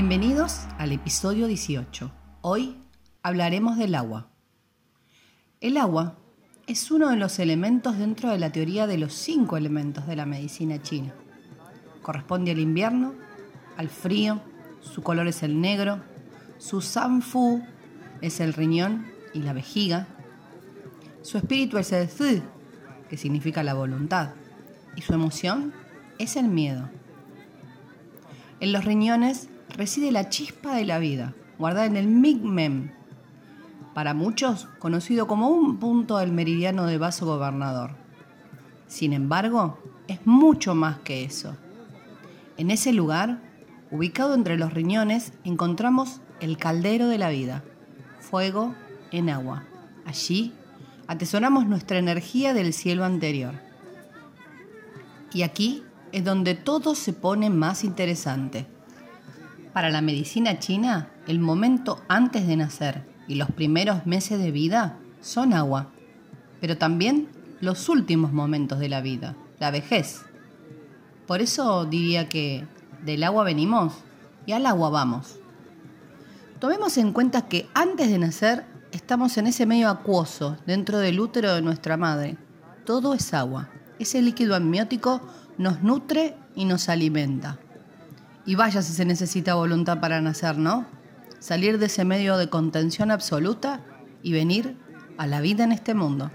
Bienvenidos al episodio 18. Hoy hablaremos del agua. El agua es uno de los elementos dentro de la teoría de los cinco elementos de la medicina china. Corresponde al invierno, al frío, su color es el negro, su sanfu es el riñón y la vejiga, su espíritu es el zi, que significa la voluntad, y su emoción es el miedo. En los riñones reside la chispa de la vida, guardada en el Migmem, para muchos conocido como un punto del meridiano de vaso gobernador. Sin embargo, es mucho más que eso. En ese lugar, ubicado entre los riñones, encontramos el caldero de la vida, fuego en agua. Allí atesoramos nuestra energía del cielo anterior. Y aquí es donde todo se pone más interesante para la medicina china, el momento antes de nacer y los primeros meses de vida son agua, pero también los últimos momentos de la vida, la vejez. Por eso diría que del agua venimos y al agua vamos. Tomemos en cuenta que antes de nacer estamos en ese medio acuoso dentro del útero de nuestra madre. Todo es agua. Ese líquido amniótico nos nutre y nos alimenta. Y vaya si se necesita voluntad para nacer, ¿no? Salir de ese medio de contención absoluta y venir a la vida en este mundo.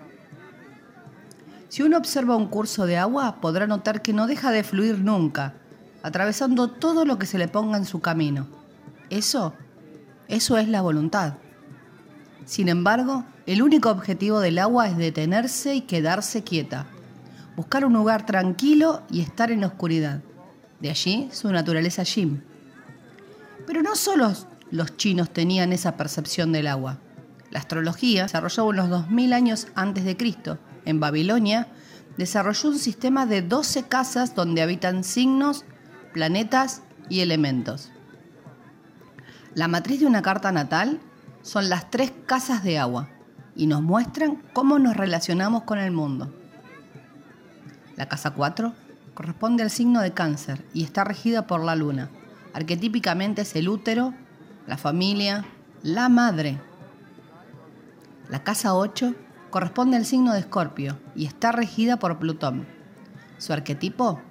Si uno observa un curso de agua, podrá notar que no deja de fluir nunca, atravesando todo lo que se le ponga en su camino. Eso, eso es la voluntad. Sin embargo, el único objetivo del agua es detenerse y quedarse quieta, buscar un lugar tranquilo y estar en la oscuridad. De allí su naturaleza Jim. Pero no solo los chinos tenían esa percepción del agua. La astrología, desarrolló unos 2000 años antes de Cristo, en Babilonia, desarrolló un sistema de 12 casas donde habitan signos, planetas y elementos. La matriz de una carta natal son las tres casas de agua y nos muestran cómo nos relacionamos con el mundo. La casa 4 corresponde al signo de cáncer y está regida por la luna. Arquetípicamente es el útero, la familia, la madre. La casa 8 corresponde al signo de escorpio y está regida por Plutón. Su arquetipo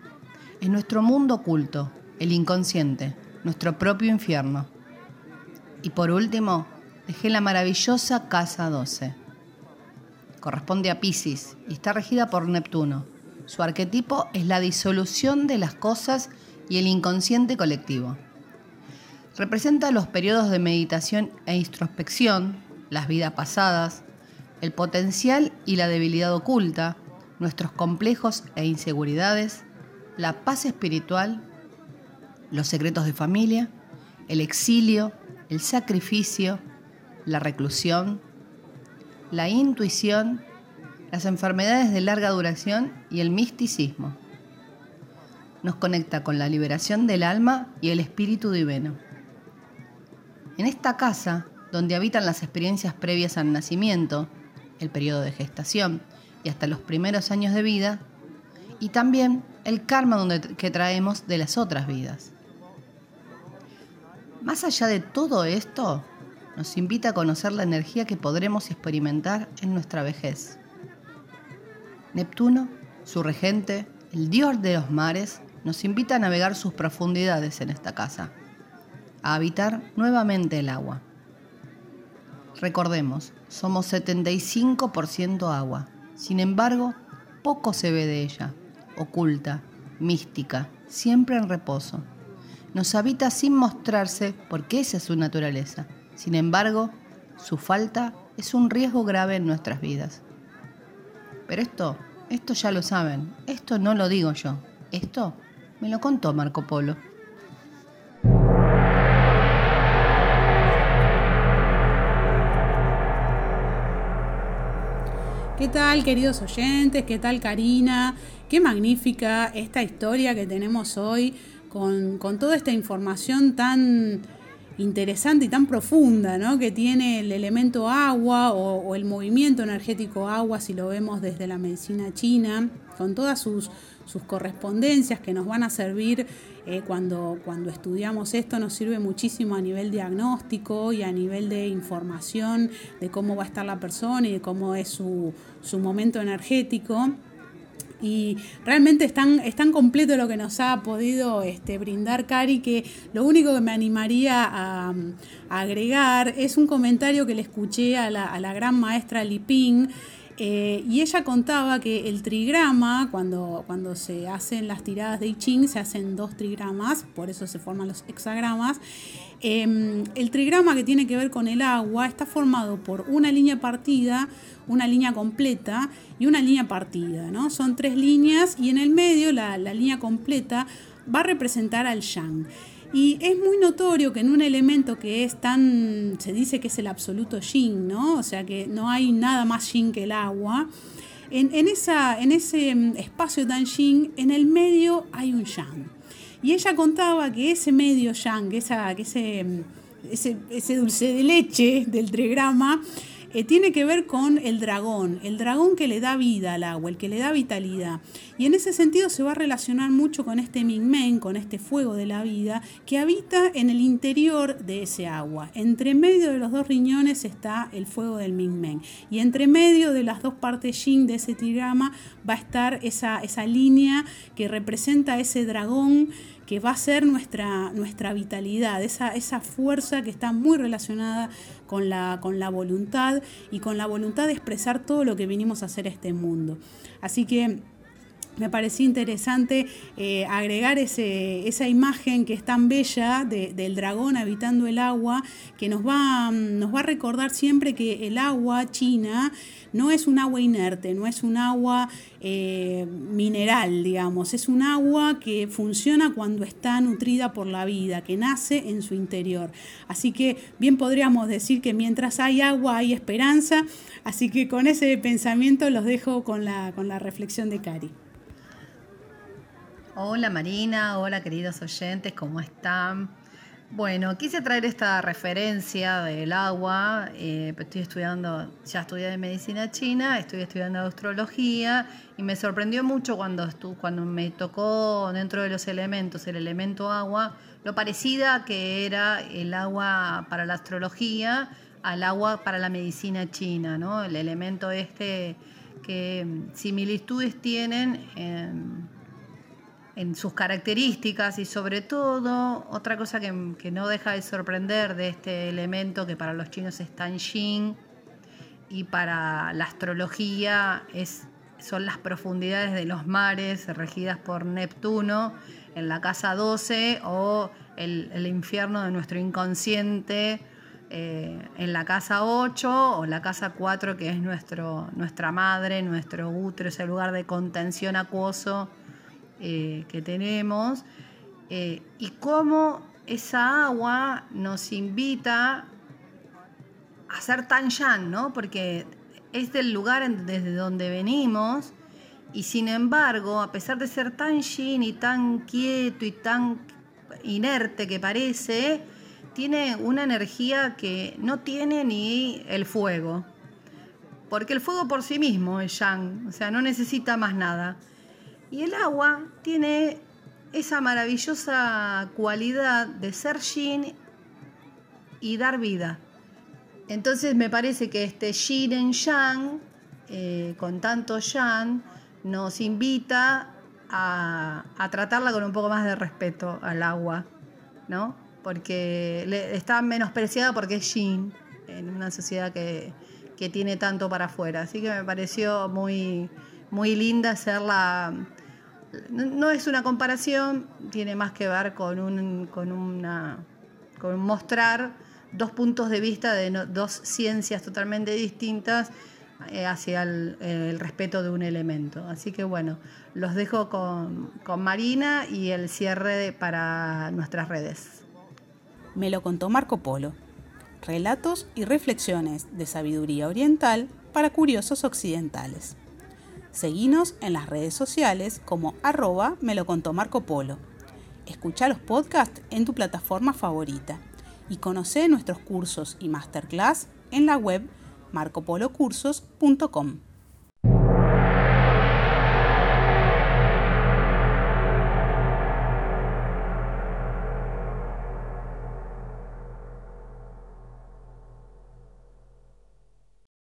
es nuestro mundo oculto, el inconsciente, nuestro propio infierno. Y por último, dejé la maravillosa casa 12. Corresponde a Pisces y está regida por Neptuno. Su arquetipo es la disolución de las cosas y el inconsciente colectivo. Representa los periodos de meditación e introspección, las vidas pasadas, el potencial y la debilidad oculta, nuestros complejos e inseguridades, la paz espiritual, los secretos de familia, el exilio, el sacrificio, la reclusión, la intuición las enfermedades de larga duración y el misticismo. Nos conecta con la liberación del alma y el espíritu divino. En esta casa, donde habitan las experiencias previas al nacimiento, el periodo de gestación y hasta los primeros años de vida, y también el karma que traemos de las otras vidas. Más allá de todo esto, nos invita a conocer la energía que podremos experimentar en nuestra vejez. Neptuno, su regente, el dios de los mares, nos invita a navegar sus profundidades en esta casa, a habitar nuevamente el agua. Recordemos, somos 75% agua, sin embargo, poco se ve de ella, oculta, mística, siempre en reposo. Nos habita sin mostrarse porque esa es su naturaleza. Sin embargo, su falta es un riesgo grave en nuestras vidas. Pero esto, esto ya lo saben. Esto no lo digo yo. Esto me lo contó Marco Polo. ¿Qué tal, queridos oyentes? ¿Qué tal, Karina? Qué magnífica esta historia que tenemos hoy con, con toda esta información tan interesante y tan profunda ¿no? que tiene el elemento agua o, el movimiento energético agua, si lo vemos desde la medicina china, con todas sus, sus correspondencias que nos van a servir eh, cuando, cuando estudiamos esto, nos sirve muchísimo a nivel diagnóstico y a nivel de información de cómo va a estar la persona y de cómo es su, su momento energético y realmente es tan, completo lo que nos ha podido este, brindar Cari que lo único que me animaría a, agregar es un comentario que le escuché a la, a la gran maestra Liping eh, y ella contaba que el trigrama, cuando, cuando se hacen las tiradas de I Ching, se hacen dos trigramas, por eso se forman los hexagramas. Em, el trigrama que tiene que ver con el agua está formado por una línea partida, una línea completa y una línea partida. ¿no? Son tres líneas y en el medio la, la línea completa va a representar al yang. Y es muy notorio que en un elemento que es tan, se dice que es el absoluto yin, ¿no? O sea que no hay nada más yin que el agua. En, esa, en ese mm, espacio tan yin, en el medio hay un yang. Y ella contaba que ese medio yang, esa, que ese, mm, ese, ese dulce de leche del trigrama, eh, tiene que ver con el dragón, el dragón que le da vida al agua, el que le da vitalidad. Y en ese sentido se va a relacionar mucho con este Mingmen, con este fuego de la vida, que habita en el interior de ese agua. Entre medio de los dos riñones está el fuego del Mingmen. Y entre medio de las dos partes yin de ese tirama va a estar esa, esa línea que representa ese dragón que va a ser nuestra, nuestra vitalidad, esa, esa fuerza que está muy relacionada con la, con la voluntad y con la voluntad de expresar todo lo que vinimos a hacer a este mundo. Así que me pareció interesante eh, agregar ese, esa imagen que es tan bella del dragón habitando el agua, que nos va, nos va a recordar siempre que el agua china no es un agua inerte, no es un agua eh, mineral, digamos, es un agua que funciona cuando está nutrida por la vida, que nace en su interior. Así que bien podríamos decir que mientras hay agua hay esperanza, así que con ese pensamiento los dejo con la, con la reflexión de Cari. Hola Marina, hola queridos oyentes, ¿cómo están? Bueno, quise traer esta referencia del agua. Eh, estoy estudiando, ya estudié medicina china, estoy estudiando astrología y me sorprendió mucho cuando, cuando me tocó dentro de los elementos el elemento agua, lo parecida que era el agua para la astrología al agua para la medicina china, ¿no? El elemento este que similitudes tienen en en sus características y sobre todo otra cosa que, no deja de sorprender de este elemento que para los chinos es tan yin y para la astrología es, son las profundidades de los mares regidas por Neptuno en la casa 12 o el, infierno de nuestro inconsciente eh, en la casa 8 o la casa 4 que es nuestro, nuestra madre, nuestro útero, ese lugar de contención acuoso eh, que tenemos eh, y cómo esa agua nos invita a ser tan yan, ¿no? Porque es del lugar desde donde venimos y sin embargo, a pesar de ser tan yin y tan quieto y tan inerte que parece, tiene una energía que no tiene ni el fuego. Porque el fuego por sí mismo es yang, o sea, no necesita más nada. Y el agua tiene esa maravillosa cualidad de ser yin y dar vida. Entonces me parece que este yin en yang, eh, con tanto yang, nos invita a, tratarla con un poco más de respeto al agua, ¿no? Porque está menospreciada porque es yin en una sociedad que, tiene tanto para afuera. Así que me pareció muy, muy linda hacerla no, es una comparación, tiene más que ver con, un, con, una, con mostrar dos puntos de vista de dos ciencias totalmente distintas eh, hacia el, respeto de un elemento. Así que bueno, los dejo con, con Marina y el cierre para nuestras redes. Me lo contó Marco Polo. Relatos y reflexiones de sabiduría oriental para curiosos occidentales. Seguinos en las redes sociales como arroba me lo contó Marco Polo. Escucha los podcasts en tu plataforma favorita y conoce nuestros cursos y masterclass en la web marcopolocursos.com.